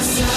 myself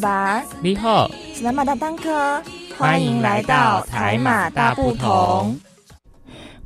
巴，你好，是南马大当科，欢迎来到台马大不同。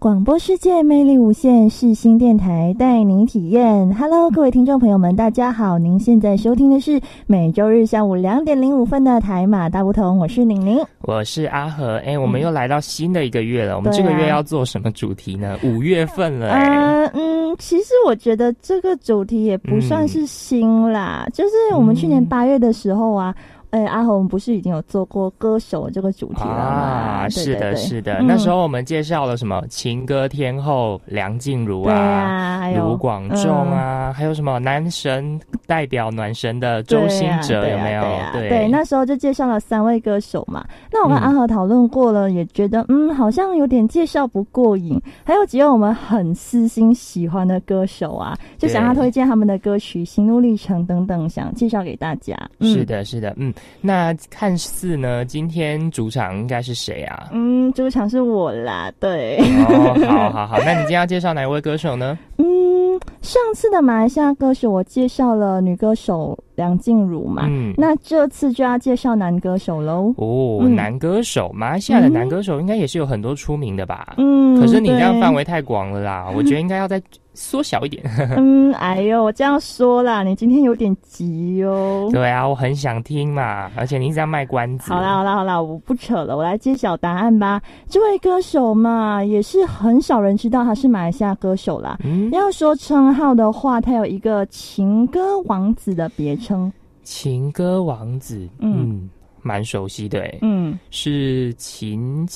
广播世界魅力无限，世新电台带您体验。Hello，各位听众朋友们，大家好！您现在收听的是每周日下午两点零五分的台马大不同，我是宁宁。我是阿和。哎，我们又来到新的一个月了。我们这个月要做什么主题呢？五月份了，哎，嗯嗯，其实我觉得这个主题也不算是新啦，就是我们去年嗯八月的时候啊。哎，阿红不是已经有做过歌手这个主题了吗？啊，对是的，对对是的。嗯那时候我们介绍了什么情歌天后梁静茹啊。啊，还有卢广仲啊，还有什么男神代表暖神的周兴哲啊有没有？对啊对对，那时候就介绍了三位歌手嘛。那我跟嗯阿和讨论过了，也觉得嗯，好像有点介绍不过瘾。还有几位我们很私心喜欢的歌手啊，就想要推荐他们的歌曲、心路历程等等，想介绍给大家。嗯是，的，是的，嗯。那看似呢，今天主场应该是谁啊？嗯，主场是我啦，对。哦，好好好，那你今天要介绍哪一位歌手呢？嗯，上次的马来西亚歌手我介绍了女歌手梁静茹嘛，嗯，那这次就要介绍男歌手喽。哦，嗯男歌手，马来西亚的男歌手应该也是有很多出名的吧？嗯，可是你这样范围太广了啦，我觉得应该要再缩小一点。嗯，哎呦，我这样说啦，你今天有点急哦。对啊，我很想听嘛，而且你一直在卖关子。好啦，好啦，好啦，我不扯了，我来揭晓答案吧。这位歌手嘛，也是很少人知道他是马来西亚歌手啦。嗯，要说称号的话，他有一个情歌王子的别称。情歌王子，嗯嗯，蛮熟悉的诶，嗯，是秦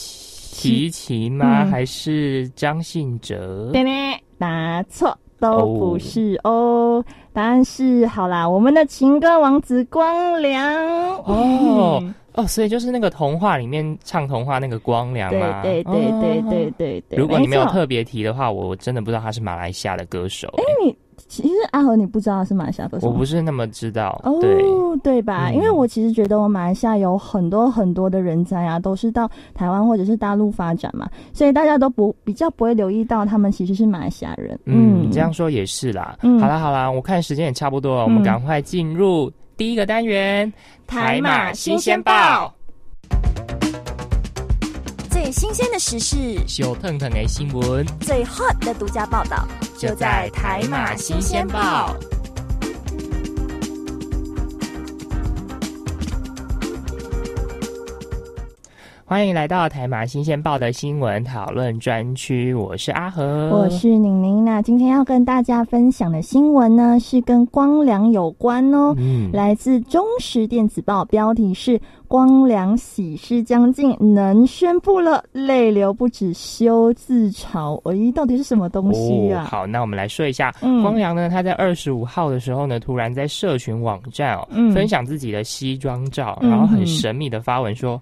齐秦吗？嗯还是张信哲？对呢，答错。都不是哦，答案是好啦，我们的情歌王子光良哦嗯哦，所以就是那个童话里面唱童话那个光良对吗？对对对哦对对对。如果你没有特别提的话，我真的不知道他是马来西亚的歌手。其实阿和你不知道是马来西亚歌手我，不是那么知道。哦，对，对吧？嗯因为我其实觉得我马来西亚有很多很多的人才啊，都是到台湾或者是大陆发展嘛，所以大家都不比较不会留意到他们其实是马来西亚人。嗯，这样说也是啦。嗯好啦好啦，我看时间也差不多了，我们嗯赶快进入第一个单元——台马新鲜报。最新鲜的时事，小腾腾的新闻。最 hot 的独家报道，就在台马新鲜报。欢迎来到台马新鲜报的新闻讨论专区，我是阿和，我是宁宁。那今天要跟大家分享的新闻呢，是跟光良有关哦。嗯，来自中时电子报，标题是“光良喜事将近，能宣布了，泪流不止，休自嘲”。咦，到底是什么东西啊？哦好，那我们来说一下，嗯光良呢，他在二十五号的时候呢，突然在社群网站哦，嗯分享自己的西装照，嗯然后很神秘的发文说。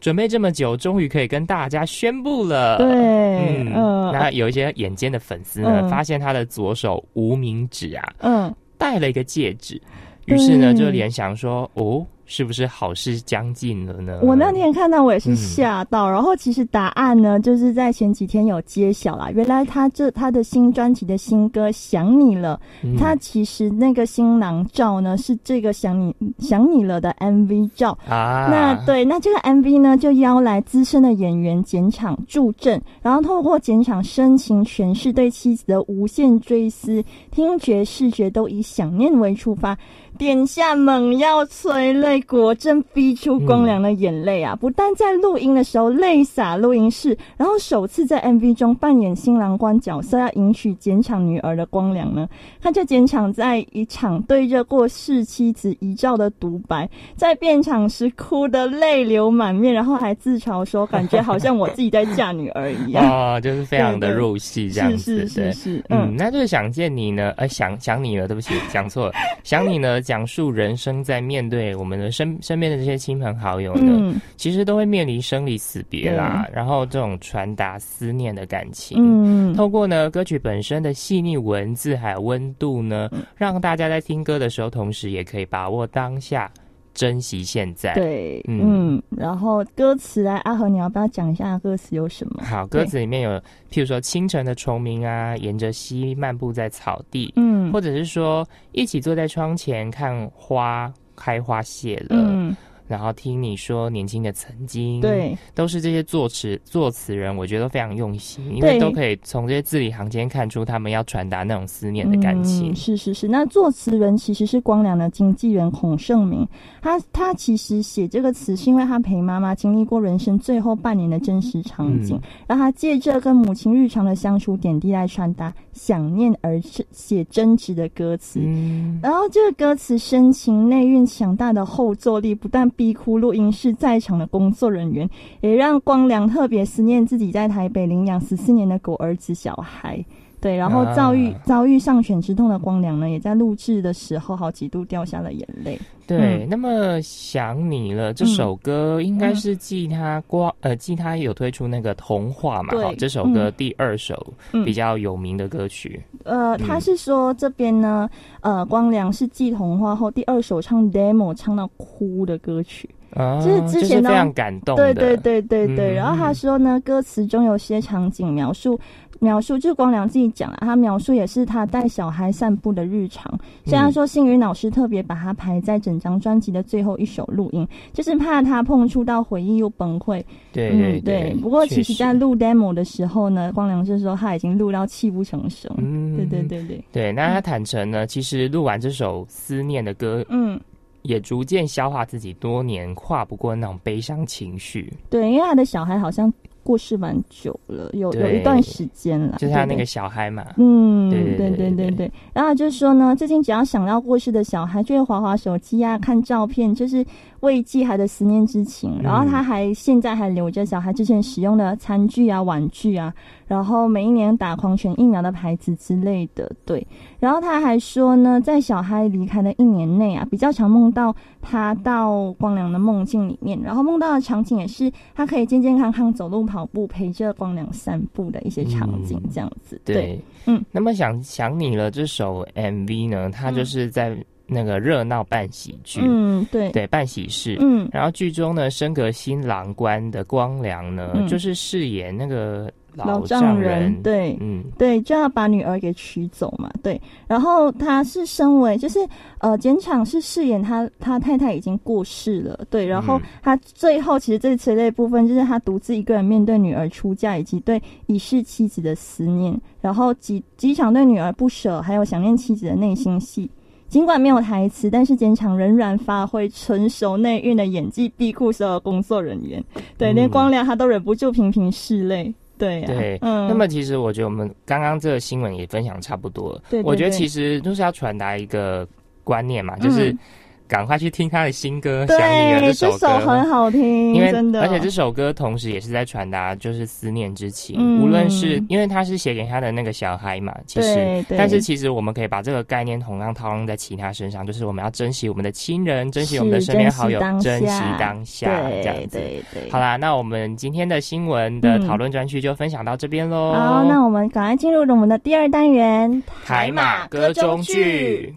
准备这么久，终于可以跟大家宣布了。对，嗯，嗯。那有一些眼尖的粉丝呢，嗯。发现他的左手无名指啊嗯，戴了一个戒指，于是呢就联想说，哦，是不是好事将近了呢？我那天看到我也是嗯吓到，然后其实答案呢，就是在前几天有揭晓啦。原来他这他的新专辑的新歌《想你了》，嗯他其实那个新郎照呢是这个想你想你了的 MV 照。啊，那对，那这个 MV 呢，就邀来资深的演员简场助阵，然后透过简场深情诠释对妻子的无限追思，听觉、视觉都以想念为出发。点下猛药催泪，果真逼出光良的眼泪啊！不但在录音的时候泪洒录音室，然后首次在 MV 中扮演新郎官角色，要迎娶剪场女儿的光良呢，他就剪场在一场对着过世妻子遗照的独白，在变场时哭得泪流满面，然后还自嘲说，感觉好像我自己在嫁女儿一样。哦，就是非常的入戏这样子，是是是是，嗯，嗯，那就是想见你呢，呃，想想你了，对不起，讲错了，想你呢，讲述人生在面对我们的身身边的这些亲朋好友呢，嗯。其实都会面临生离死别啦，然后这种传达思念的感情，嗯，透过呢歌曲本身的细腻文字还有温度呢，嗯。让大家在听歌的时候，同时也可以把握当下，珍惜现在。对，嗯嗯，然后歌词啊，阿和你要不要讲一下歌词有什么？好，歌词里面有，譬如说清晨的虫鸣啊，沿着溪漫步在草地，嗯，或者是说一起坐在窗前看花开花谢了，嗯，然后听你说年轻的曾经，，对，都是这些作词作词人，我觉得都非常用心，因为都可以从这些字里行间看出他们要传达那种思念的感情嗯。。是是是，那作词人其实是光良的经纪人孔圣明，他他其实写这个词是因为他陪妈妈经历过人生最后半年的真实场景，嗯让他借着跟母亲日常的相处点滴来传达想念而写真挚的歌词。嗯，然后这个歌词深情内蕴强大的后坐力，不但逼哭录音室在场的工作人员，也让光良特别思念自己在台北领养十四年的狗儿子小孩。对，然后遭遇、啊遭遇上选之痛的光良呢，也在录制的时候好几度掉下了眼泪。对。那么想你了这首歌，应该是继他光呃继他有推出那个童话嘛，这首歌第二首嗯比较有名的歌曲。呃，嗯他是说这边呢，呃，光良是继童话后第二首唱 demo 唱到哭的歌曲。啊，就是之前呢就是非常感动的，对对对对对。嗯然后他说呢，歌词中有些场景描述描述，就是光良自己讲了，他描述也是他带小孩散步的日常。虽然说星云老师特别把他排在整张专辑的最后一首录音，就是怕他碰触到回忆又崩溃。对对嗯，对。不过其实，在录 demo 的时候呢，光良是说他已经录到泣不成声。嗯对对对对，对，那他坦诚呢，其实录完这首思念的歌，嗯。也逐渐消化自己多年跨不过那种悲伤情绪，对，因为他的小孩好像过世蛮久了，有有一段时间了。就是他那个小孩嘛，嗯，对对对对对对对。然后就是说呢，最近只要想到过世的小孩，就会划划手机啊，看照片，就是慰藉他的思念之情。嗯然后他还现在还留着小孩之前使用的餐具啊、玩具啊，然后每一年打狂犬疫苗的牌子之类的。对，然后他还说呢，在小孩离开的一年内啊，比较常梦到他到光良的梦境里面，然后梦到的场景也是他可以健健康康走路、跑步，陪着光良散步的一些场景，嗯这样子。对，嗯。那么想想你了这首 MV 呢，它就是在那个热闹办喜剧，嗯，对，对，办喜事。嗯。然后剧中呢，升格新郎官的光良呢，嗯。就是饰演那个老丈丈人，对。嗯，对，就要把女儿给娶走嘛，对。然后他是身为就是呃，简场是饰演他他太太已经过世了，对。然后嗯。他最后其实这催泪部分就是他独自一个人面对女儿出嫁以及对已逝妻子的思念，然后几几场对女儿不舍，还有想念妻子的内心戏。尽管没有台词，但是坚强仍然发挥成熟内蕴的演技，逼哭所有工作人员。对，嗯连光良他都忍不住频频拭泪。对呀、对，嗯，那么其实我觉得我们刚刚这个新闻也分享差不多了。对对对我觉得其实就是要传达一个观念嘛，就是嗯赶快去听他的新歌《想你了》对，首歌。这首很好听，因为真的，而且这首歌同时也是在传达就是思念之情，嗯无论是因为他是写给他的那个小孩嘛，其实但是其实我们可以把这个概念同样套用在其他身上，就是我们要珍惜我们的亲人，珍惜我们的身边好友，珍珍惜惜当当下，对这样子。对对，好啦，那我们今天的新闻的嗯讨论专区就分享到这边喽。好，那我们赶快进入我们的第二单元——台马歌中剧。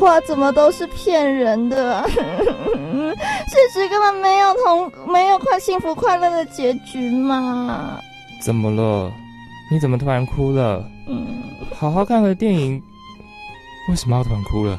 话怎么都是骗人的、啊？事实根本没有同没有快幸福快乐的结局嘛？怎么了？你怎么突然哭了？嗯，好好看个电影，为什么要突然哭了？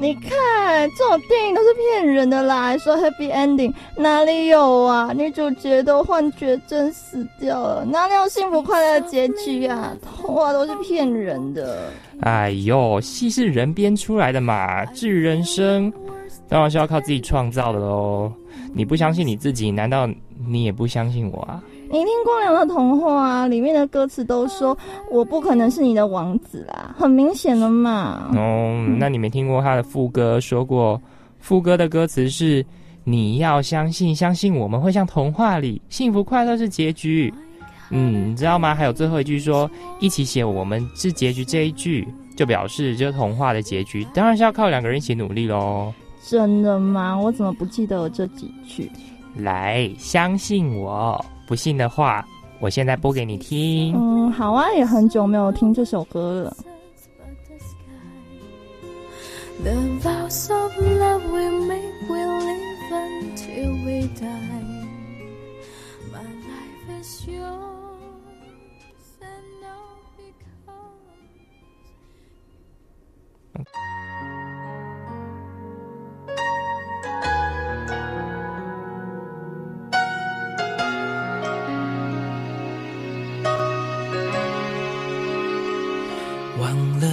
你看这种电影都是骗人的啦，还说 happy ending，哪里有啊？女主角都幻觉症死掉了，哪里有幸福快乐的结局啊？童话都是骗人的。哎呦，戏是人编出来的嘛，至于人生，当然是要靠自己创造的喽。你不相信你自己，难道你也不相信我啊？你听光良的童话啊，里面的歌词都说我不可能是你的王子啦，很明显了嘛。哦，那你没听过他的副歌说过，副歌的歌词是你要相信，相信我们会像童话里幸福快乐是结局。嗯，你知道吗？还有最后一句说一起写我们是结局这一句，就表示这童话的结局当然是要靠两个人一起努力喽。真的吗？我怎么不记得有这几句？来，相信我，不信的话，我现在播给你听。嗯，好啊，也很久没有听这首歌了。The vows of love we make will live until we die. My life is yours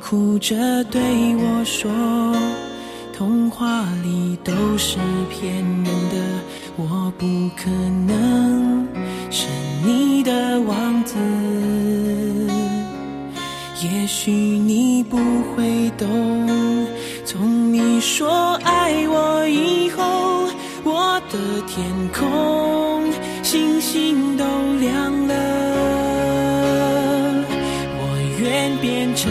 哭着对我说：“童话里都是骗人的，我不可能是你的王子。也许你不会懂，从你说爱我以后，我的天空星星都亮了。我愿变成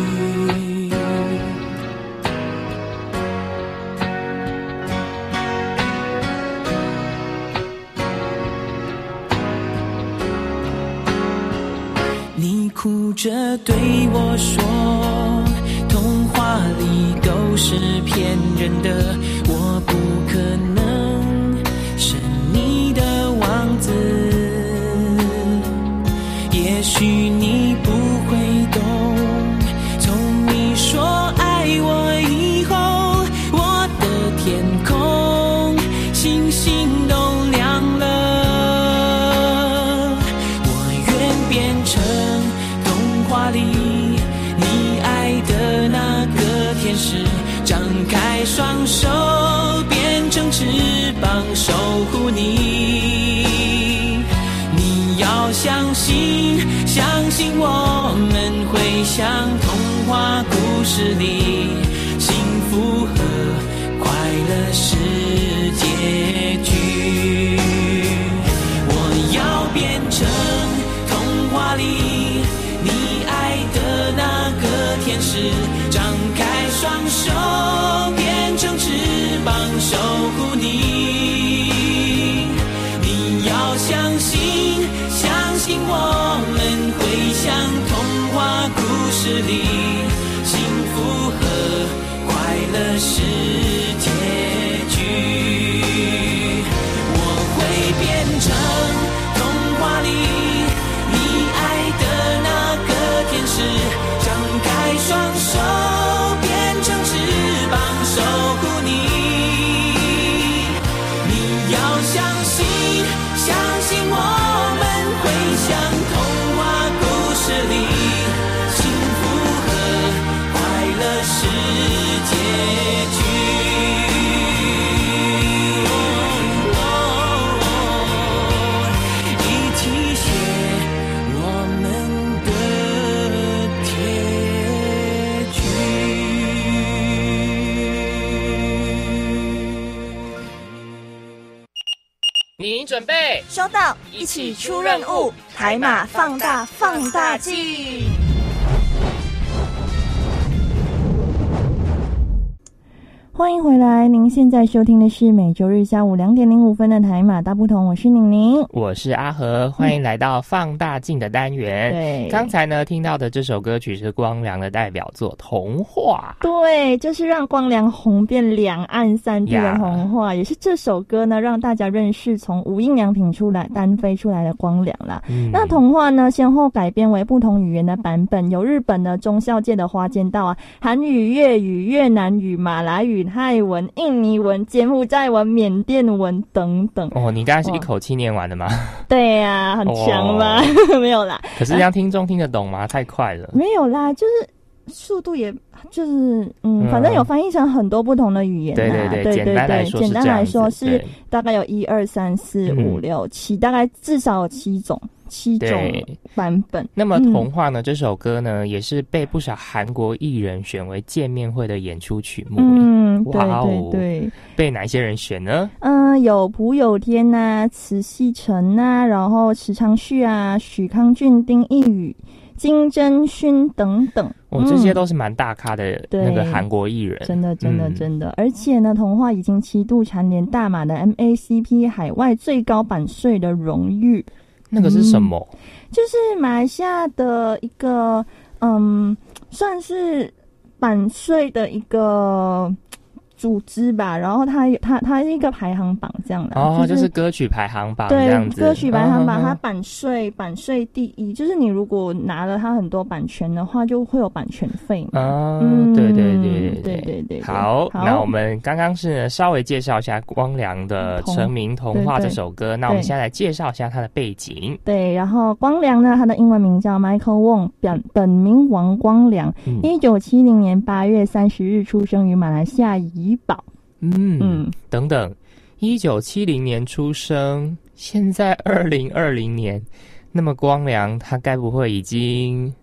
哭着对我说，童话里都是骗人的，我翅膀守护你。你要相信，相信我们会像童话故事里，幸福和快乐是收到，一起出任务，海马放大放大镜。欢迎回来，您现在收听的是每周日下午两点零五分的台马大不同，我是宁宁。我是阿和，欢迎来到放大镜的单元。对刚才呢听到的这首歌曲是光良的代表作《童话》。对，就是让光良红遍两岸三地的童话，也是这首歌呢让大家认识从无印良品出来单飞出来的光良啦。嗯那童话呢，先后改编为不同语言的版本，有日本的中校界的花间道啊，韩语、粤语、越南语、马来语、泰文、印尼文、柬埔寨文、缅甸文等等。哦，你刚才是一口气念完的吗？对呀、很强吧？没有啦，可是让听众听得懂吗？太快了。没有啦，就是速度也就是嗯，嗯反正有翻译成很多不同的语言啦。对对对简单来说是简单来说是大概有一二三四嗯五六七，大概至少有七种七种版本。那么嗯《童话》呢？这首歌呢，也是被不少韩国艺人选为见面会的演出曲目。嗯，对哇哦对对，被哪些人选呢？嗯、有朴有天呐、慈禧臣呐、然后池昌旭啊、许康俊、丁义宇、金真勋等等。哦，这些嗯都是蛮大咖的对那个韩国艺人。真的，真的，嗯真的，而且呢，童话已经七度蝉联大马的 MACP 海外最高版税的荣誉，那个是什么？就是马来西亚的一个，嗯，算是版税的一个组织吧，然后它它它是一个排行榜这样的，哦，就是歌曲排行榜，对，歌曲排行榜，它版税版税第一，就是你如果拿了它很多版权的话，就会有版权费嘛，啊，对对对对对。对对，好，那我们刚刚是稍微介绍一下光良的《成名童话》这首歌，那我们现在来介绍一下它的背景，对，然后光良呢，他的英文名叫 Michael Wong，本本名王光良，一九七零年八月三十日出生于马来西亚怡。怡保。嗯嗯，等等，一九七零年出生，现在二零二零年，那么光良他该不会已经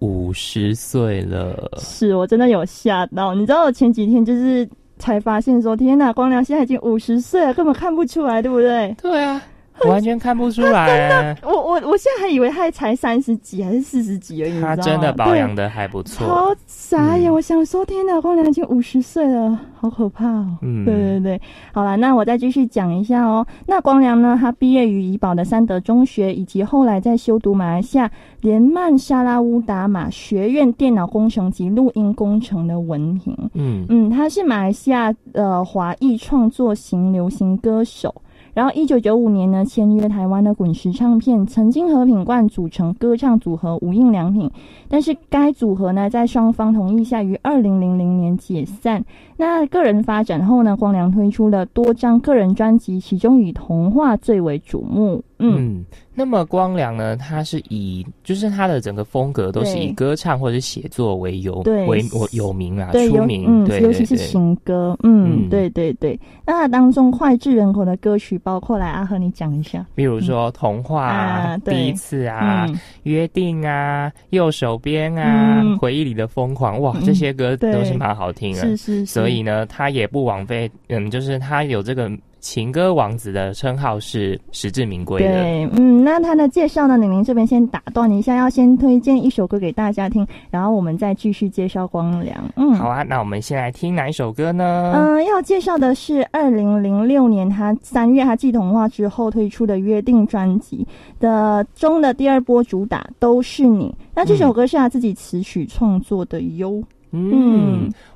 五十岁了？是我真的有吓到，你知道我前几天就是才发现说，天呐，光良现在已经五十岁了，根本看不出来，对不对？对啊，完全看不出来。我我我现在还以为他才三十几还是四十几而已，他真的保对养的还不错。好傻眼！嗯我想说，天哪，光良已经五十岁了，好可怕哦。嗯对对对，好了，那我再继续讲一下哦。那光良呢，他毕业于怡保的三德中学，以及后来在修读马来西亚连曼沙拉乌达马学院电脑工程及录音工程的文凭。嗯嗯，他是马来西亚的华裔创作型流行歌手。然后，一九九五年呢，签约台湾的滚石唱片，曾经和品冠组成歌唱组合无印良品，但是该组合呢，在双方同意下，于二零零零年解散。那个人发展后呢，光良推出了多张个人专辑，其中以《童话》最为瞩目。嗯，嗯，那么光良呢，他是以就是他的整个风格都是以歌唱或者是写作为有对为我有名啊，对，出名，嗯，对尤其是情歌，嗯，嗯对对对。那它当中脍炙人口的歌曲包括来阿和你讲一下。比如说童话啊对第一次啊、嗯，约定啊、右手边啊、嗯。回忆里的疯狂，哇，嗯这些歌都是蛮好听的。是是是，所以呢，他也不枉费，嗯，就是他有这个情歌王子的称号是实至名归的。对，嗯，那他的介绍呢，玲玲这边先打断一下，要先推荐一首歌给大家听，然后我们再继续介绍光良。嗯，好啊，那我们先来听哪一首歌呢？嗯、要介绍的是二零零六年他三月他继童话之后推出的《约定》专辑的中的第二波主打《都是你》。那这首歌是他自己词曲创作的哟。嗯，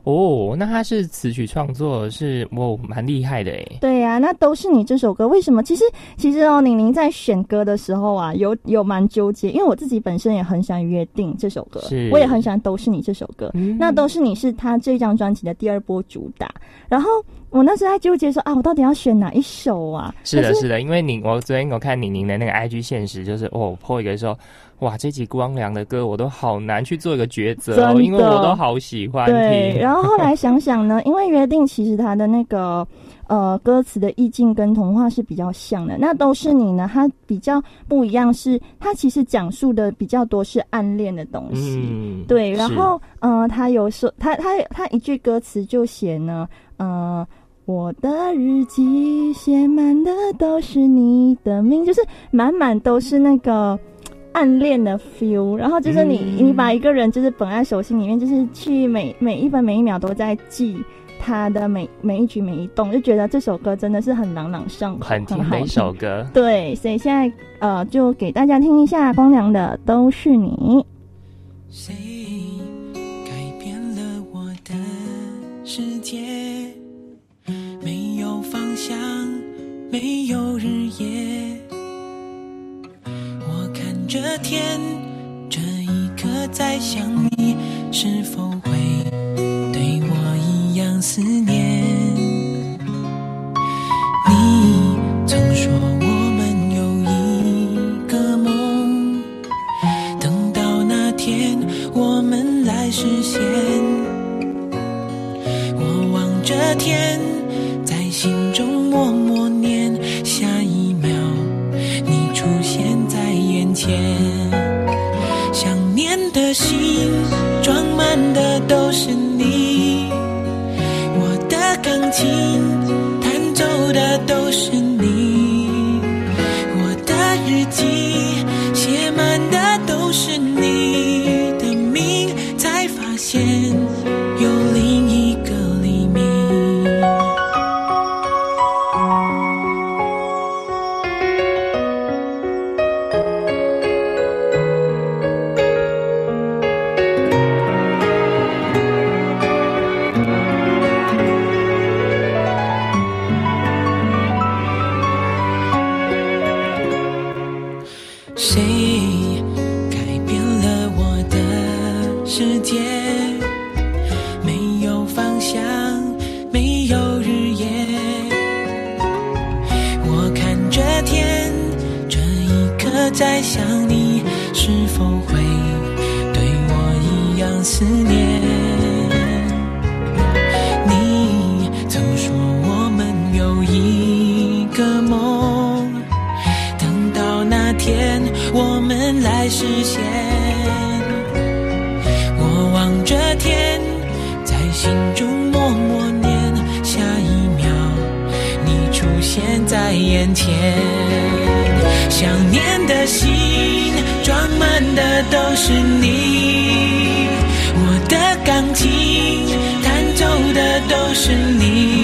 哦，那他是词曲创作是哦，蛮厉害的哎。对呀、那都是你这首歌，为什么？其实其实哦，宁宁在选歌的时候啊，有有蛮纠结，因为我自己本身也很喜欢《约定》这首歌是，我也很喜欢《都是你》这首歌。嗯那都是你是他这张专辑的第二波主打，然后我那时候在纠结说啊，我到底要选哪一首啊？是的，可是的，因为你我昨天我看宁宁的那个 IG 现实，就是哦，po 一个说，哇，这集光良的歌我都好难去做一个抉择哦，因为我都好喜欢对，听。然后后来想想呢，因为约定其实他的那个呃歌词的意境跟童话是比较像的，那都是你呢，它比较不一样是，它其实讲述的比较多是暗恋的东西。嗯，对，然是后呃，他有说他他他一句歌词就写呢，呃，我的日记写满的都是你的名，就是满满都是那个暗恋的 feel。然后就是你，你把一个人就是捧在手心里面，就是去每每一分每一秒都在记他的每每一举每一动，就觉得这首歌真的是很朗朗上口，很听的一首歌。对，所以现在呃，就给大家听一下光良的《都是你》。谁改变了我的世界？没有方向，没有日夜。这天，这一刻在想你，是否会对我一样思念？你曾说我们有一个梦，等到那天我们来实现。我望着天，的在想你，是否会对我一样思念？你曾说我们有一个梦。等到那天我们来实现。我望着天，在心中默默念，下一秒你出现在眼前。想念的心装满的都是你，我的钢琴弹奏的都是你，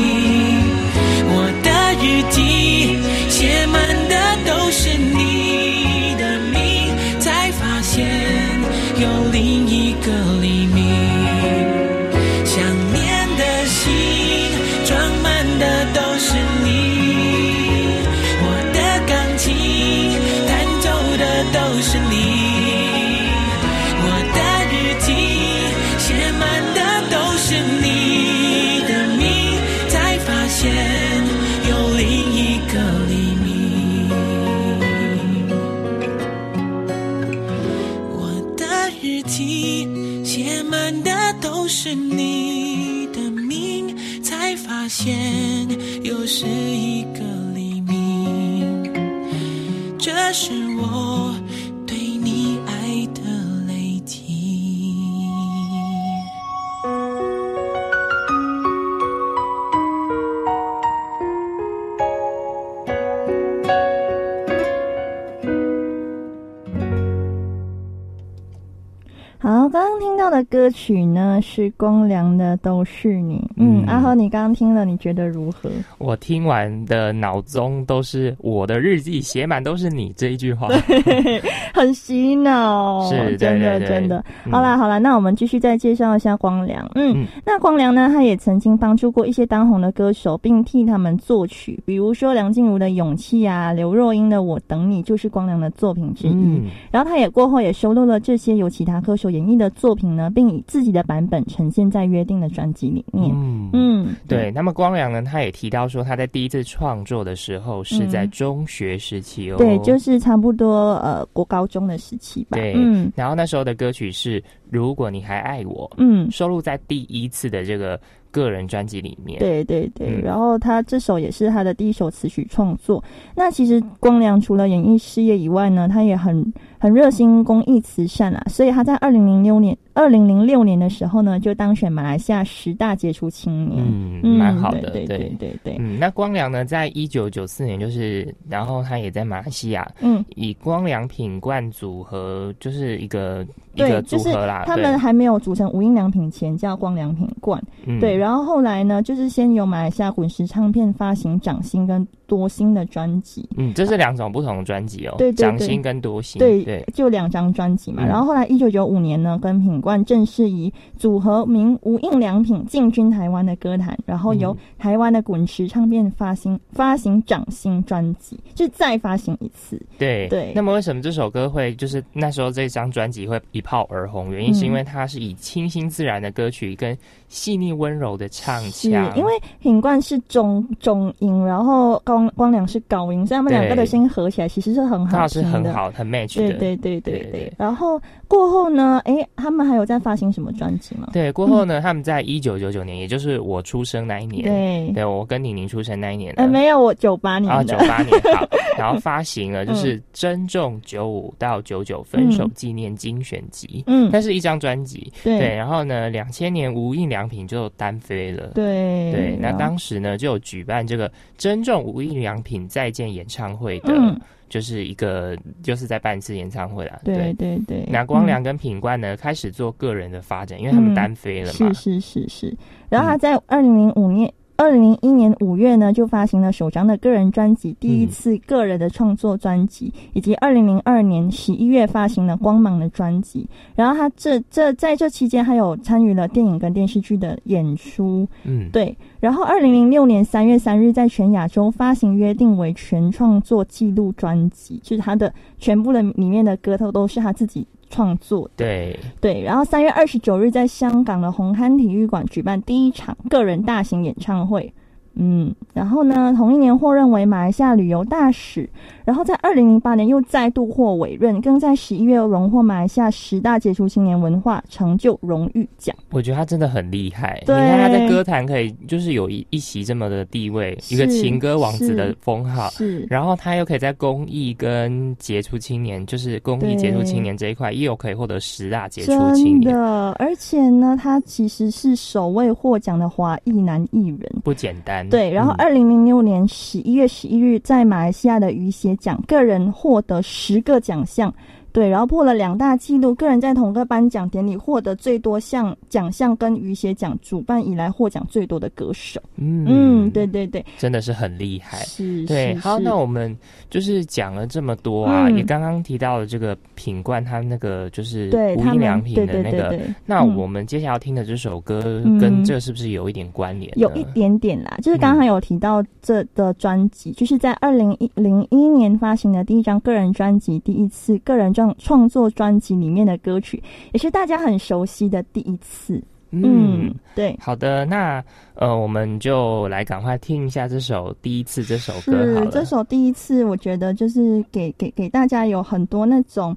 你。到的歌曲呢是光良的《都是你》。嗯，嗯阿和，你刚刚听了，你觉得如何？我听完的脑中都是我的日记写满都是你这一句话。很洗脑，是真的真的。嗯好啦好啦，那我们继续再介绍一下光良。嗯，嗯那光良呢，他也曾经帮助过一些当红的歌手，并替他们作曲，比如说梁静茹的《勇气》啊，刘若英的《我等你》就是光良的作品之一。嗯，然后他也过后也收录了这些由其他歌手演绎的作品呢，并以自己的版本呈现在约定的专辑里面。嗯嗯，对，那么光良呢，他也提到说，他在第一次创作的时候是在嗯中学时期哦。对，就是差不多呃国高中的时期吧。对嗯然后那时候的歌曲是《如果你还爱我》，嗯收录在第一次的这个个人专辑里面。对对对，嗯然后他这首也是他的第一首词曲创作。那其实光良除了演艺事业以外呢，他也很很热心公益慈善啊，所以他在二零零六年二零零六年的时候呢，就当选马来西亚十大杰出青年。嗯，蛮好的，对对。对对对，嗯，那光良呢，在一九九四年，就是，然后他也在马来西亚嗯，以光良品冠组合，就是一个一对，个就是组合啦。他们还没有组成无印良品前叫光良品冠，嗯。对，然后后来呢，就是先由马来西亚滚石唱片发行掌心跟多星的专辑，嗯，这是两种不同的专辑哦，对对对。掌心跟多心，对对，就两张专辑嘛。嗯。然后后来一九九五年呢，跟品冠正式以组合名无印良品进军台湾的歌坛，然后由嗯。台湾的滚石唱片发行发行掌心专辑，就再发行一次。对。对。那么为什么这首歌会就是那时候这张专辑会一炮而红？原因是因嗯为它是以清新自然的歌曲跟细腻温柔的唱是腔，因为品冠是中中音，然后光光良是高音，所以他们两个的声音合起来其实是很刚好是好听的。很好很 match 的，对对对对。然后过后呢，哎，他们还有在发行什么专辑吗？对，过后呢，他们在一九九九年，也就是我出生那一年，对，对我跟宁宁出生那一年呢，呃，没有，我九八年啊，的九。八年 好，然后发行了就是珍重九五到九九分手纪念精选集，嗯，那是一张专辑，对。对，然后呢，两千年无印良品就单飞了。对。对，那当时呢就有举办这个珍重无印良品再见演唱会的，嗯就是一个就是在办一次演唱会啦。对对对，那光良嗯跟品冠呢、开始做个人的发展，因为他们嗯单飞了嘛。是是是是。然后他在二零零五年。二零零一年五月呢，就发行了首张的个人专辑，第一次个人的创作专辑，以及二零零二年十一月发行了《光芒》的专辑。然后他这这在这期间还有参与了电影跟电视剧的演出，嗯，对。然后二零零六年三月三日在全亚洲发行约定为全创作记录专辑，就是他的全部的里面的歌都都是他自己创作的。对，对，然后三月二十九日在香港的红磡体育馆举办第一场个人大型演唱会。嗯，然后呢，同一年获任为马来西亚旅游大使，然后在二零零八年又再度获委任，更在十一月荣获马来西亚十大杰出青年文化成就荣誉奖。我觉得他真的很厉害。你看他在歌坛可以就是有一一席这么的地位，一个情歌王子的封号。是，然后他又可以在公益跟杰出青年，就是公益杰出青年这一块，又可以获得十大杰出青年，真的，而且呢，他其实是首位获奖的华裔男艺人。不简单。对，然后嗯二零零六年十一月十一日，在马来西亚的雨鞋奖，个人获得十个奖项，对，然后破了两大纪录，个人在同个颁奖典礼获得最多项奖项，跟雨鞋奖主办以来获奖最多的歌手。嗯嗯，对，对对，真的是很厉害。是，对，好，那我们就是讲了这么多啊，嗯也刚刚提到了这个品冠，他那个就是对无印良品的那个。对对对，那嗯我们接下来要听的这首歌，嗯跟这是不是有一点关联？有一点点啦，就是刚刚有提到这的专辑，就是在二零一零一年发行的第一张个人专辑，第一次个人创创作专辑里面的歌曲，也是大家很熟悉的第一次。嗯，对，好的，那呃，我们就来赶快听一下这首《第一次》这首歌好了。这首第一次，我觉得就是给给给大家有很多那种。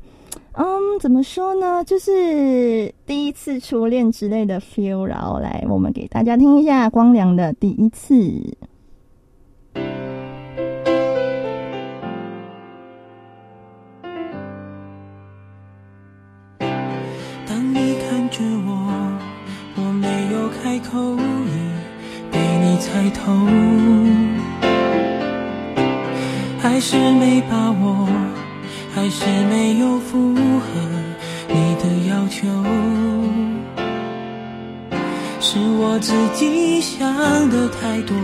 嗯，怎么说呢？就是第一次初恋之类的 feel，然后来我们给大家听一下光良的第一次。开口，已被你猜透，还是没把握，还是没有符合你的要求，是我自己想的太多，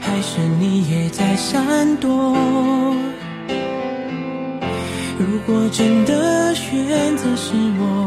还是你也在闪躲？如果真的选择是我，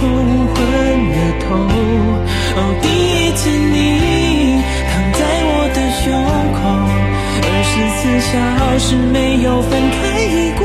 冲昏了头。哦，第一次你躺在我的胸口，二十四小时没有分开过，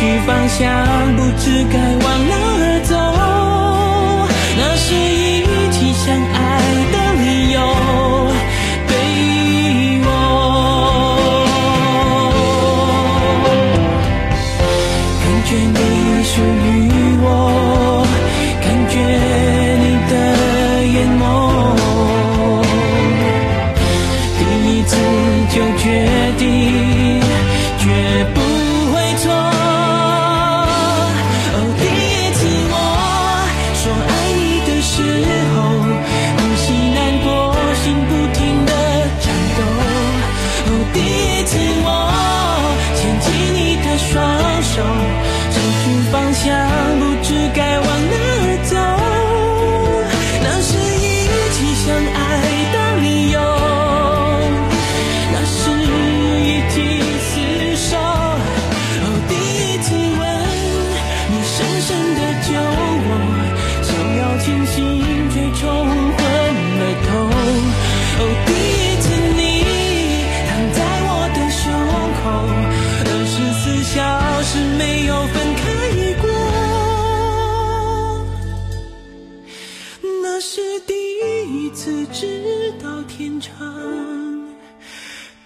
去方向，不知该往哪小时没有分开过，那是第一次知道天长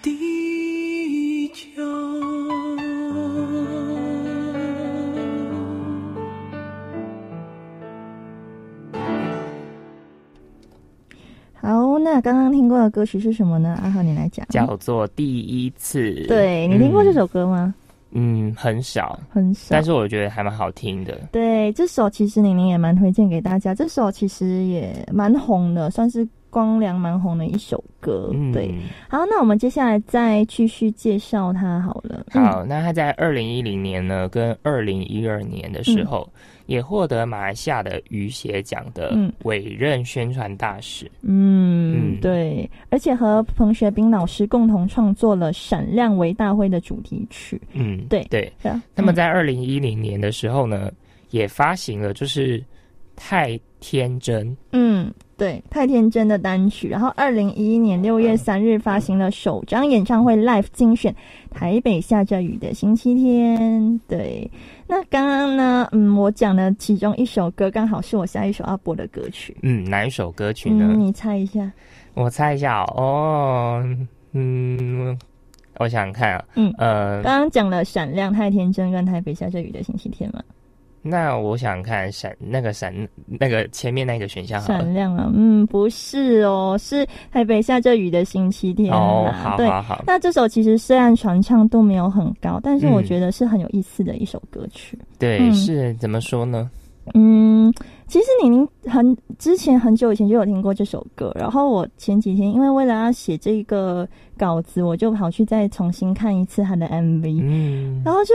地久。好，那刚刚听过的歌曲是什么呢？阿浩，你来讲。叫做第一次。对你听过这首歌吗？嗯，很少，很少。但是我觉得还蛮好听的。对，这首其实宁宁也蛮推荐给大家。这首其实也蛮红的，算是光良蛮红的一首歌。嗯，对。好，那我们接下来再继续介绍他好了。好，那他在二零一零年呢，跟二零一二年的时候，也获得马来西亚的雨协奖的委任宣传大使。嗯，对，而且和彭学斌老师共同创作了《闪亮为大会》的主题曲。嗯，对对。啊那么在二零一零年的时候呢，也发行了就是《太天真》。嗯。对，太天真的单曲。然后，二零一一年六月三日发行了首张演唱会 Live 精选《台北下着雨的星期天》。对，那刚刚呢，嗯，我讲的其中一首歌，刚好是我下一首要播的歌曲。嗯，哪一首歌曲呢？嗯、你猜一下。我猜一下哦，嗯，我想想看啊，嗯，呃，刚刚讲了《闪亮》、《太天真》跟《台北下着雨的星期天》嘛。那我想看闪那个闪那个前面那个选项。闪亮啊，嗯，不是哦，是台北下着雨的星期天哦，好对好好。那这首其实虽然传唱度没有很高，但是我觉得是很有意思的一首歌曲。对，嗯是怎么说呢？嗯，其实宁宁很之前很久以前就有听过这首歌，然后我前几天因为为了要写这个稿子，我就跑去再重新看一次他的 MV，嗯，然后就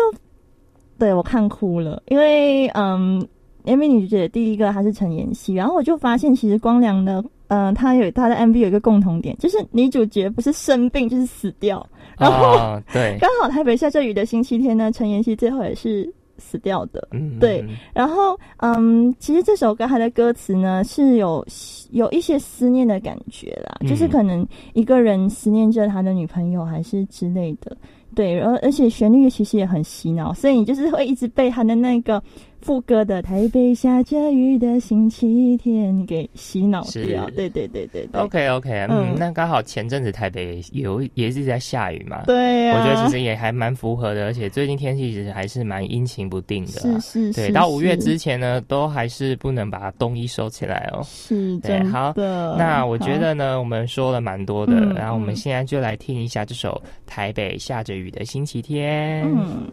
对我看哭了，因为嗯，MV 女主角第一个她是陈妍希，然后我就发现其实光良的呃，他有他的 MV 有一个共同点，就是女主角不是生病就是死掉，然后、哦、对，刚好台北下着雨的星期天呢，陈妍希最后也是死掉的，嗯，对，然后，嗯，其实这首歌它的歌词呢是有有一些思念的感觉啦，嗯就是可能一个人思念着他的女朋友还是之类的，对，而而且旋律其实也很洗脑，所以你就是会一直被他的那个副歌的“台北下着雨的星期天”给洗脑是掉。对对对对对。OK OK，嗯，嗯那刚好前阵子台北有也是在下雨嘛，对呀、我觉得其实也还蛮符合的，而且最近天气其实还是蛮阴晴不定的啊、是是是，对，到五月之前呢，都还是不能把冬衣收起来哦。是真对好的。那我觉得呢，我们说了蛮多的，嗯然后我们嗯现在就来听一下这首《台北下着雨的星期天》。嗯。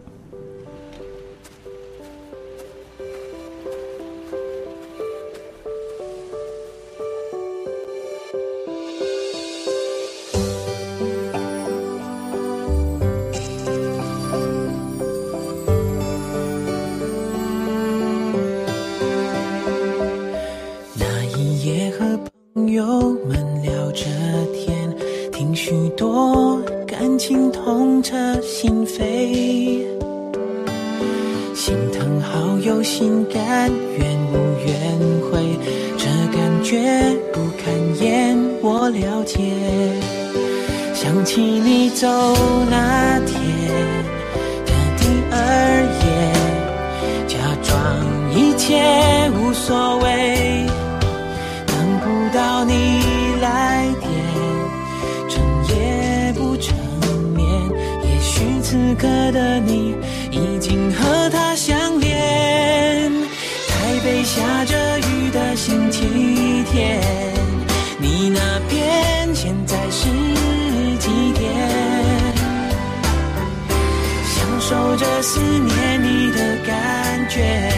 天，听许多感情痛彻心扉，心疼好友心甘愿无怨悔，这感觉不堪言，我了解。想起你走那天的第二夜。假装一切无所谓，刻的你已经和他相恋。台北下着雨的星期天，你那边现在是几点？享受着思念你的感觉。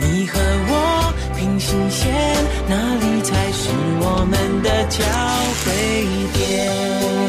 你和我平行线，哪里才是我们的交汇点？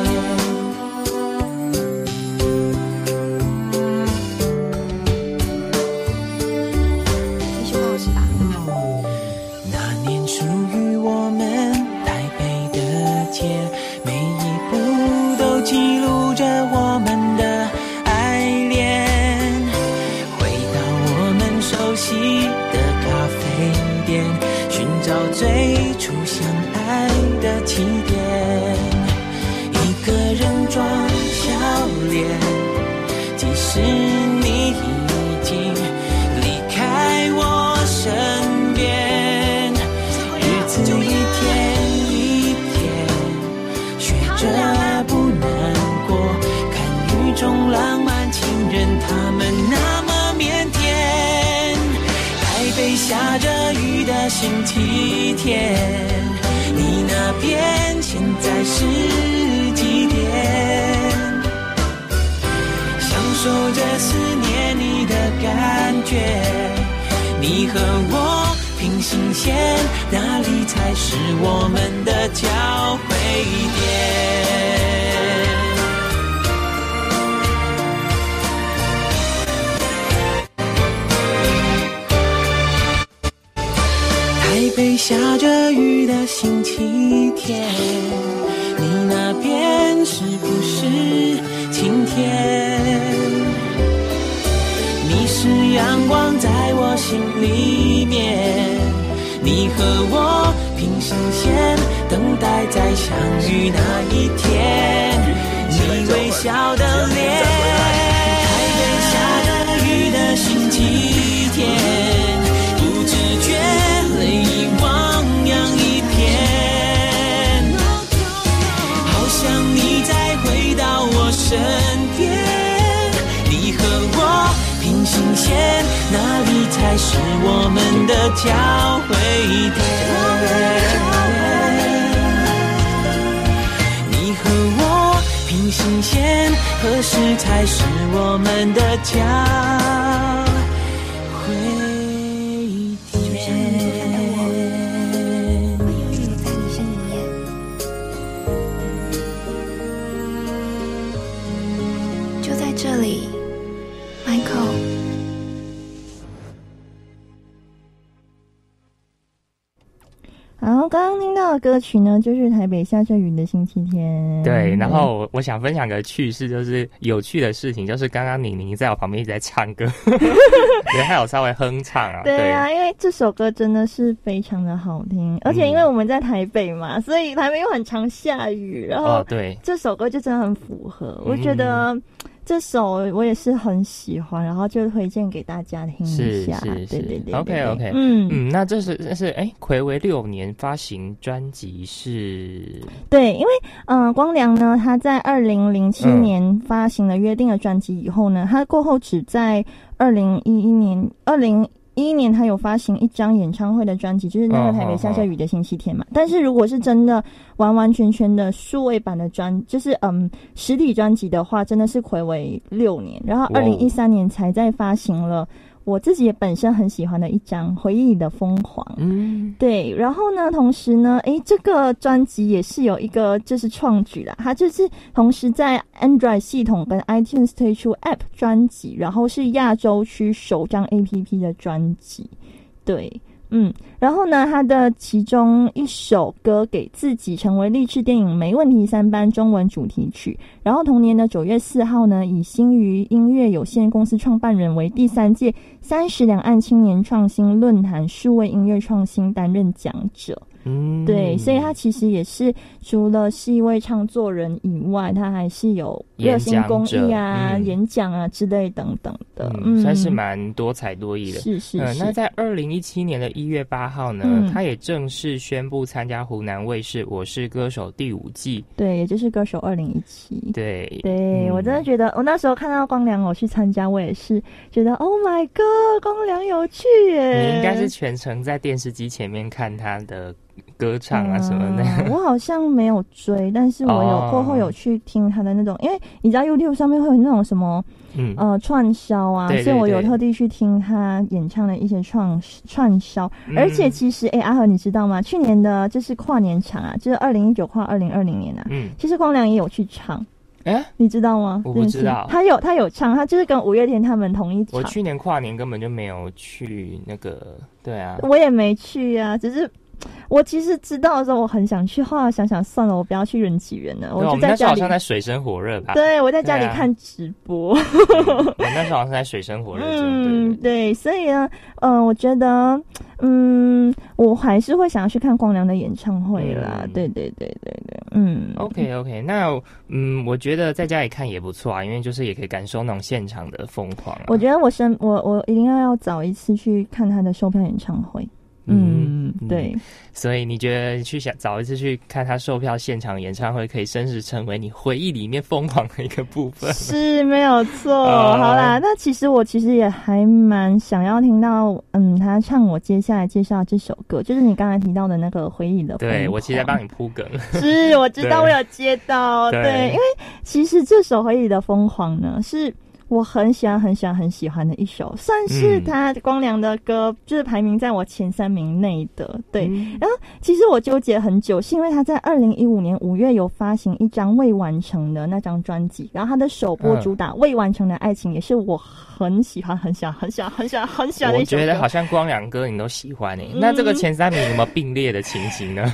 下着雨的星期天，你那边现在是几点？享受着思念你的感觉。你和我平行线，哪里才是我们的交汇点？北下着雨的星期天，你那边是不是晴天？你是阳光在我心里面，你和我平行线，等待再相遇那一天。你微笑的脸，台北下着雨的星期天，身边，你和我平行线，哪里才是我们的交汇点？你和我平行线，何时才是我们的家到的歌曲呢，就是台北下着雨的星期天。对，然后我我想分享个趣事，就是有趣的事情，就是刚刚宁宁在我旁边一直在唱歌，也，还有稍微哼唱啊，对啊，因为这首歌真的是非常的好听，而且因为我们在台北嘛，所以台北又很常下雨，然后哦对，这首歌就真的很符合。我觉得这首我也是很喜欢，然后就推荐给大家听一下。是是是。对对对 OK OK，嗯。嗯，那这是这是哎，暌违六年发行专辑是？对，因为嗯、呃光良呢，他在二零零七嗯。年发行了《约定》的专辑以后呢，他过后只在二零一一年二零。一一年，他有发行一张演唱会的专辑，就是那个哦台北下下雨的星期天嘛。但是如果是真的完完全全的数位版的专，就是嗯实体专辑的话，真的是暌违六年，然后二零一三年才再发行了我自己也本身很喜欢的一张《回忆里的疯狂》。嗯对，然后呢，同时呢，诶，这个专辑也是有一个就是创举啦，它就是同时在 Android 系统跟 iTunes 推出 App 专辑，然后是亚洲区首张 APP 的专辑，对。嗯，然后呢，他的其中一首歌给自己成为励志电影《没问题三班》中文主题曲。然后同年的九月四号呢，以新娱音乐有限公司创办人为第三届三十两岸青年创新论坛数位音乐创新担任讲者。嗯，对，所以他其实也是除了是一位唱作人以外，他还是有热心公益啊、演讲啊之类等等的，嗯，算是蛮多才多艺的。是是。那在二零一七年的一月八号呢，嗯他也正式宣布参加湖南卫视《我是歌手》第五季。对，也就是歌手二零一七。对，对、嗯我真的觉得，我那时候看到光良我去参加，我也是觉得 Oh my God，光良有趣耶！你应该是全程在电视机前面看他的歌唱啊什么的。嗯 我好像没有追，但是我有、哦过后有去听他的那种，因为你知道 YouTube 上面会有那种什么嗯，呃串烧啊，所以我有特地去听他演唱的一些串串烧。嗯而且其实，哎、阿和你知道吗？去年的就是跨年场啊，就是二零一九跨二零二零年啊，嗯，其实光良也有去唱，哎、你知道吗？我知道他有他有唱，他就是跟五月天他们同一场我。去年跨年根本就没有去那个，对啊，我也没去啊，只是我其实知道的时候，我很想去，后来想想算了，我不要去人挤人了，我们就在家里好像。在水深火热吧？对，我在家里看直播。嗯 我那时候好像是在水深火热中，嗯，对所以呢，嗯、我觉得，嗯，我还是会想要去看光良的演唱会啦。嗯对对对对对，嗯 OK OK，那嗯，我觉得在家里看也不错啊，因为就是也可以感受那种现场的疯狂、啊。我觉得我身我我一定要要早一次去看他的售票演唱会。嗯，嗯对，所以你觉得去想早一次去看他售票现场演唱会，可以真实成为你回忆里面疯狂的一个部分？是没有错。哦好啦，那其实我其实也还蛮想要听到，嗯，他唱我接下来介绍这首歌，就是你刚才提到的那个回忆的。对我其实在帮你铺梗。是，我知道，我有接到，对对，因为其实这首《回忆的疯狂》呢，是我很喜欢、很喜欢、很喜欢的一首，算是嗯他光良的歌，就是排名在我前三名内的。对，嗯其实我纠结很久，是因为他在二零一五年五月有发行一张未完成的那张专辑，然后他的首播嗯主打《未完成的爱情》也是我很喜欢、很喜欢、很喜欢、很喜欢、很喜欢的一首歌。觉得好像光良歌你都喜欢诶、嗯那这个前三名有没有并列的情形呢？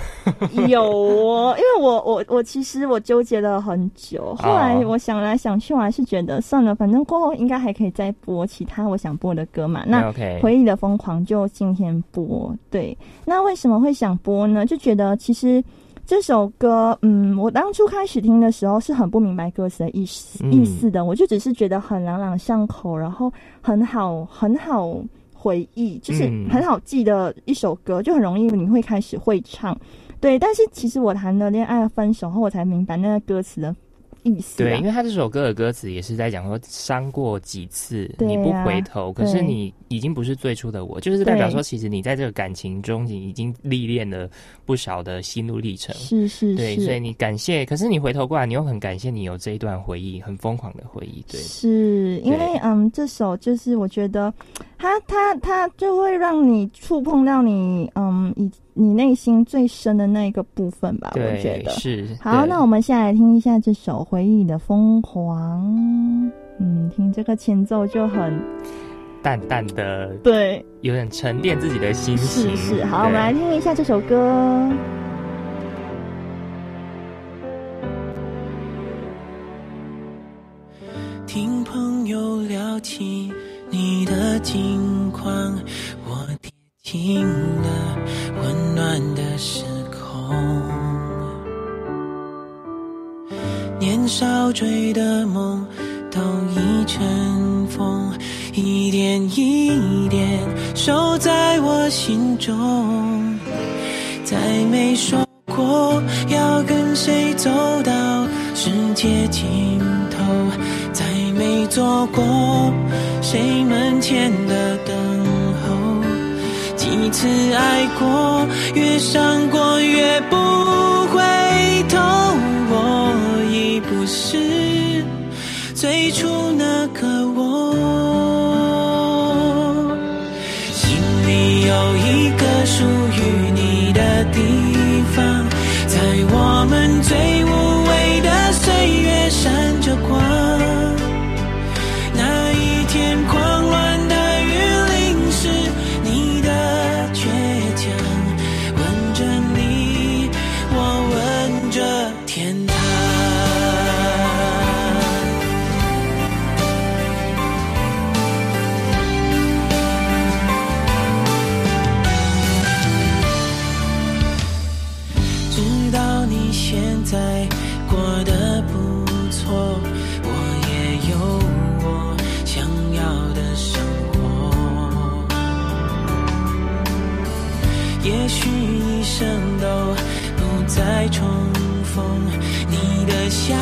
有哦，因为我我我其实我纠结了很久，后来哦我想来想去，我还是觉得算了，反正过后应该还可以再播其他我想播的歌嘛。那回忆的疯狂就今天播。对，那为什么会想播呢？就觉得其实这首歌，嗯，我当初开始听的时候是很不明白歌词的意思、嗯意思的，我就只是觉得很朗朗上口，然后很好很好回忆，就是嗯很好记的一首歌，就很容易你会开始会唱。对，但是其实我谈了恋爱分手后，我才明白那个歌词的意思、啊。对，因为他这首歌的歌词也是在讲说伤过几次，对你不啊回头，可是你已经不是最初的我，就是代表说，其实你在这个感情中，你已经历练了不少的心路历程。是是对，所以你感谢，可是你回头过来，你又很感谢你有这一段回忆，很疯狂的回忆。对，是因为嗯，这首就是我觉得它它它就会让你触碰到你嗯以你内心最深的那一个部分吧，我觉，得。是。好，那我们现在来听一下这首《回忆的疯狂》。嗯，听这个前奏就很淡淡的，对，有点沉淀自己的心情。是是。好，我们来听一下这首歌。听朋友聊起你的近况，我贴近了温暖的时空。年少追的梦都尘封，一点一点收在我心中。再没说过要跟谁走到世界尽头，错过谁门前的等候。几次爱过，越伤过越不回头。我已不是最初生都不再重逢，你的笑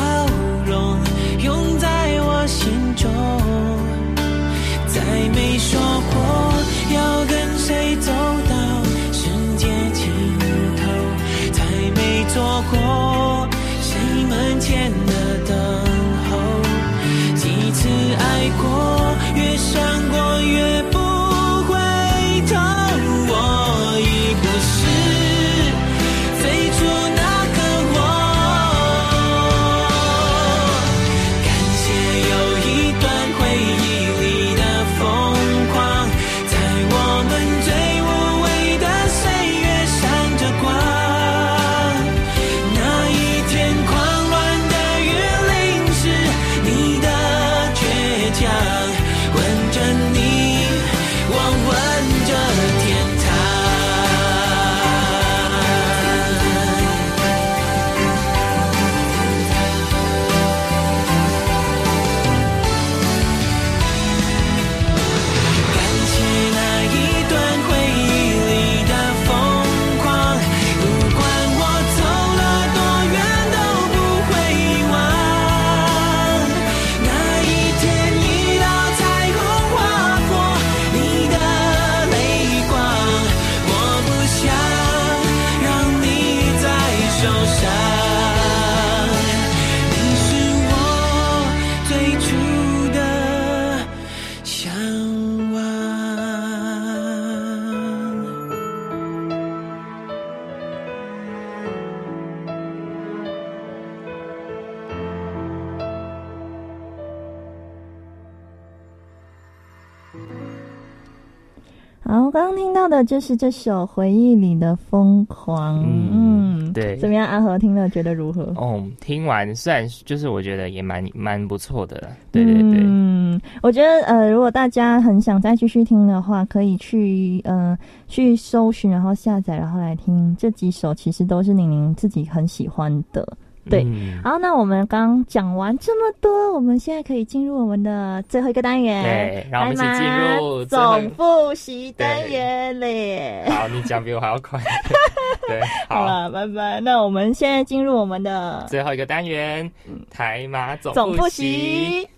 到的就是这首《回忆里的疯狂》。嗯对怎么样？阿和听了觉得如何？哦，听完虽然就是我觉得也蛮蛮不错的，对对对，嗯，我觉得呃，如果大家很想再继续听的话，可以去呃去搜寻，然后下载，然后来听这几首，其实都是宁宁自己很喜欢的。对嗯好，那我们刚讲完这么多，我们现在可以进入我们的最后一个单元，对让我们一起进入总复习单元嘞。好，你讲比我还要快，对，好，了，拜拜。那我们现在进入我们的最后一个单元，台马总总复习。习。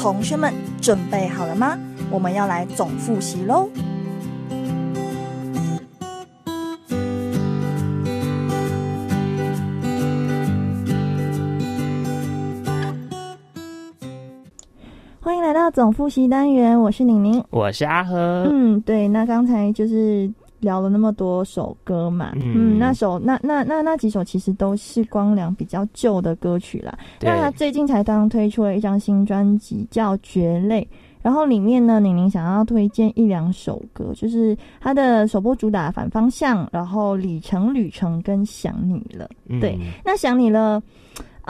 同学们准备好了吗？我们要来总复习喽。欢迎来到总复习单元，我是宁宁。我是阿和，嗯，对，那刚才就是聊了那么多首歌嘛，嗯嗯，那首那那那那几首其实都是光良比较旧的歌曲啦。那他最近才刚推出了一张新专辑，叫《绝类》。然后里面呢，宁宁想要推荐一两首歌，就是他的首播主打《反方向》，然后《里程旅程》跟《想你了》。嗯对那想你了，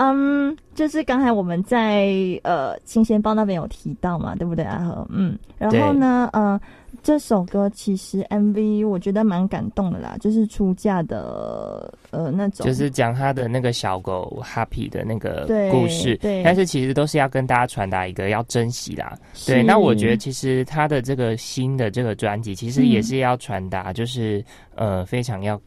嗯，就是刚才我们在呃新鲜报那边有提到嘛，对不对，阿和？嗯，然后呢，呃，这首歌其实 MV 我觉得蛮感动的啦，就是出嫁的呃那种，就是讲他的那个小狗 Happy 的那个故事，对但是其实都是要跟大家传达一个要珍惜啦。对，那我觉得其实他的这个新的这个专辑，其实也嗯是要传达，就是、呃非常要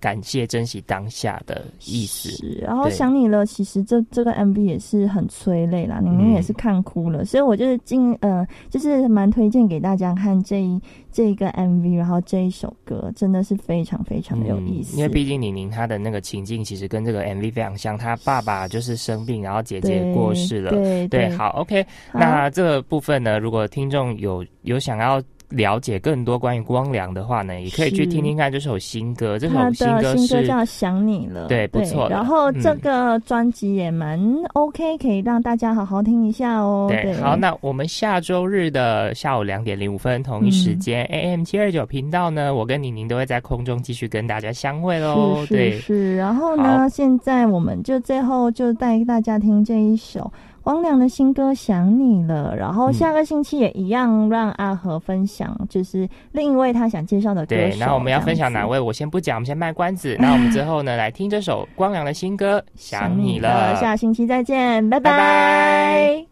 感谢、珍惜当下的意思。是，然后想你了，其实这这个 MV 也是很催泪啦，宁宁也是看哭了，所以我就是今呃，就是蛮推荐给大家看这一这一个 MV，然后这一首歌真的是非常非常的有意思，嗯因为毕竟宁宁她的那个情境其实跟这个 MV 非常像，她爸爸就是生病，然后姐姐过世了。对对，好，OK。好那这个部分呢，如果听众有有想要了解更多关于光良的话呢，也可以去听听看这首新歌。这首新歌新歌是叫《想你了》，对不错然后这嗯。个专辑也蛮 OK，可以让大家好好听一下哦。对，好，那我们下周日的下午两点零五分同一时间、AM 七二九频道呢，我跟宁宁都会在空中继续跟大家相会喽。是对是，是，然后呢，现在我们就最后就带大家听这一首汪良的新歌《想你了》，然后嗯下个星期也一样让阿和分享，就是另一位他想介绍的歌手。对，然后我们要分享哪？位，我先不讲，我们先卖关子。那我们之后呢，来听这首光良的新歌《想你了》。下星期再见，拜拜拜拜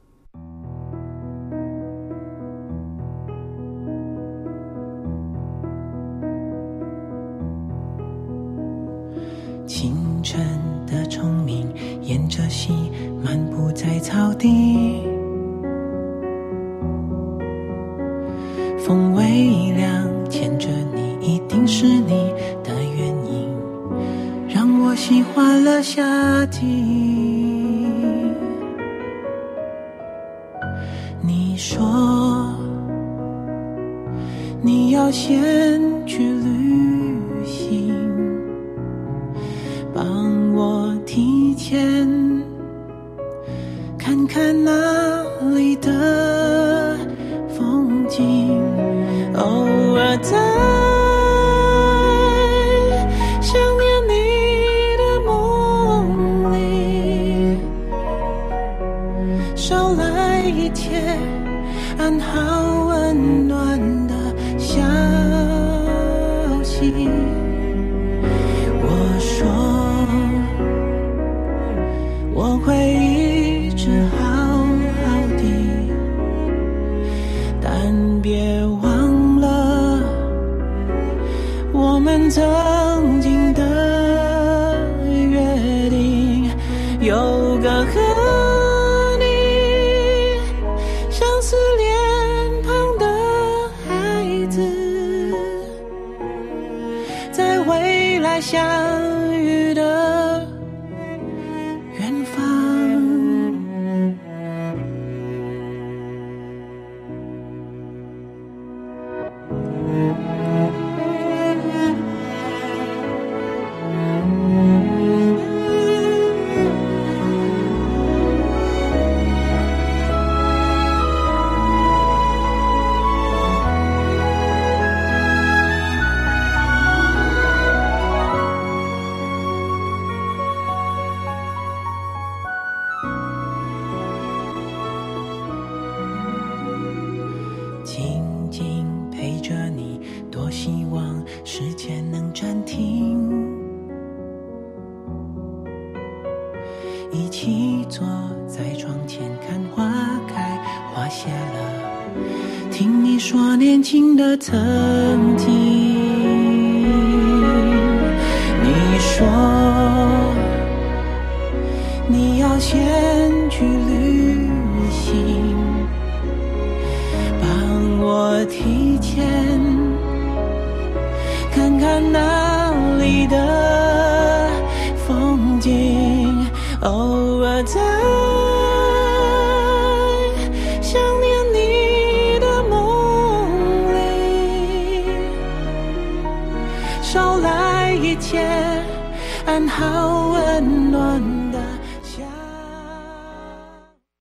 相遇